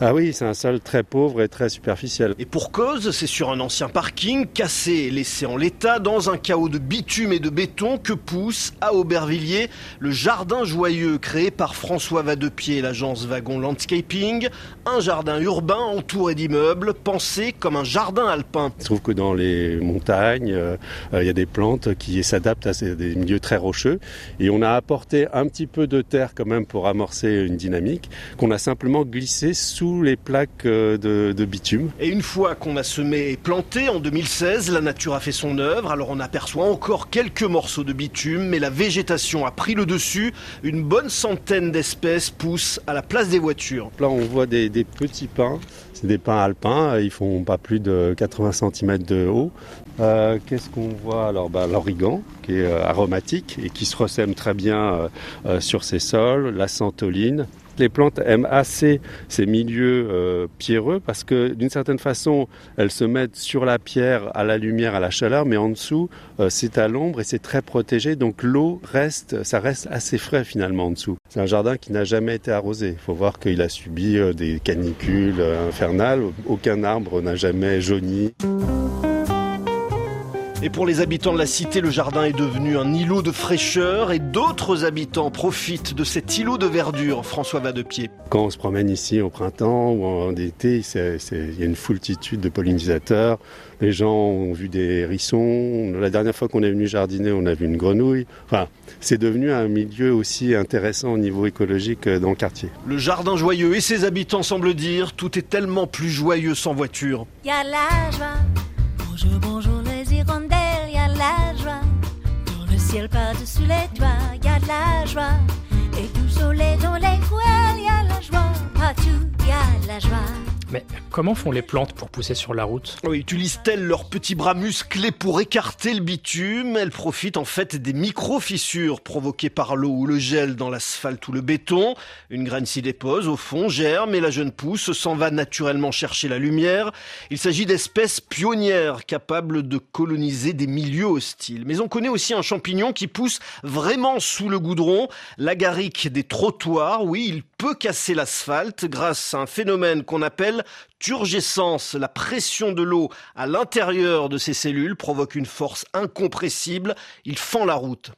Ah oui, c'est un sol très pauvre et très superficiel. Et pour cause, c'est sur un ancien parking, cassé et laissé en l'état, dans un chaos de bitume et de béton, que pousse à Aubervilliers le jardin joyeux créé par François Vadepied et l'agence Wagon Landscaping. Un jardin urbain entouré d'immeubles, pensé comme un jardin alpin. Il se trouve que dans les montagnes, euh, il y a des plantes qui s'adaptent à des milieux très rocheux. Et on a apporté un petit peu de terre quand même pour amorcer une dynamique qu'on a simplement glissé sous les plaques euh, de, de bitume. Et une fois qu'on a semé et planté en 2016, la nature a fait son œuvre. Alors on aperçoit encore quelques morceaux de bitume, mais la végétation a pris le dessus. Une bonne centaine d'espèces poussent à la place des voitures. Là on voit des, des petits pins. C'est des pins alpins, ils font pas plus de 80 cm de haut. Euh, Qu'est-ce qu'on voit Alors? Bah, l'origan qui est euh, aromatique et qui se ressème très bien euh, sur ces sols, la santoline. Les plantes aiment assez ces milieux euh, pierreux parce que d'une certaine façon, elles se mettent sur la pierre, à la lumière, à la chaleur, mais en dessous, euh, c'est à l'ombre et c'est très protégé. Donc l'eau reste, ça reste assez frais finalement en dessous. C'est un jardin qui n'a jamais été arrosé. Il faut voir qu'il a subi euh, des canicules infernales. Aucun arbre n'a jamais jauni. Et pour les habitants de la cité, le jardin est devenu un îlot de fraîcheur et d'autres habitants profitent de cet îlot de verdure. François Vadepied. Quand on se promène ici au printemps ou en été, il y a une foultitude de pollinisateurs. Les gens ont vu des hérissons. La dernière fois qu'on est venu jardiner, on a vu une grenouille. Enfin, c'est devenu un milieu aussi intéressant au niveau écologique euh, dans le quartier. Le jardin joyeux et ses habitants semblent dire tout est tellement plus joyeux sans voiture. y a la joie. Ciel par-dessus les toits, y a la joie. Mais comment font les plantes pour pousser sur la route? Oui, utilisent-elles leurs petits bras musclés pour écarter le bitume? Elles profitent en fait des micro-fissures provoquées par l'eau ou le gel dans l'asphalte ou le béton. Une graine s'y dépose, au fond, germe et la jeune pousse s'en va naturellement chercher la lumière. Il s'agit d'espèces pionnières capables de coloniser des milieux hostiles. Mais on connaît aussi un champignon qui pousse vraiment sous le goudron, l'agaric des trottoirs. Oui, il peut casser l'asphalte grâce à un phénomène qu'on appelle turgescence. La pression de l'eau à l'intérieur de ces cellules provoque une force incompressible. Il fend la route.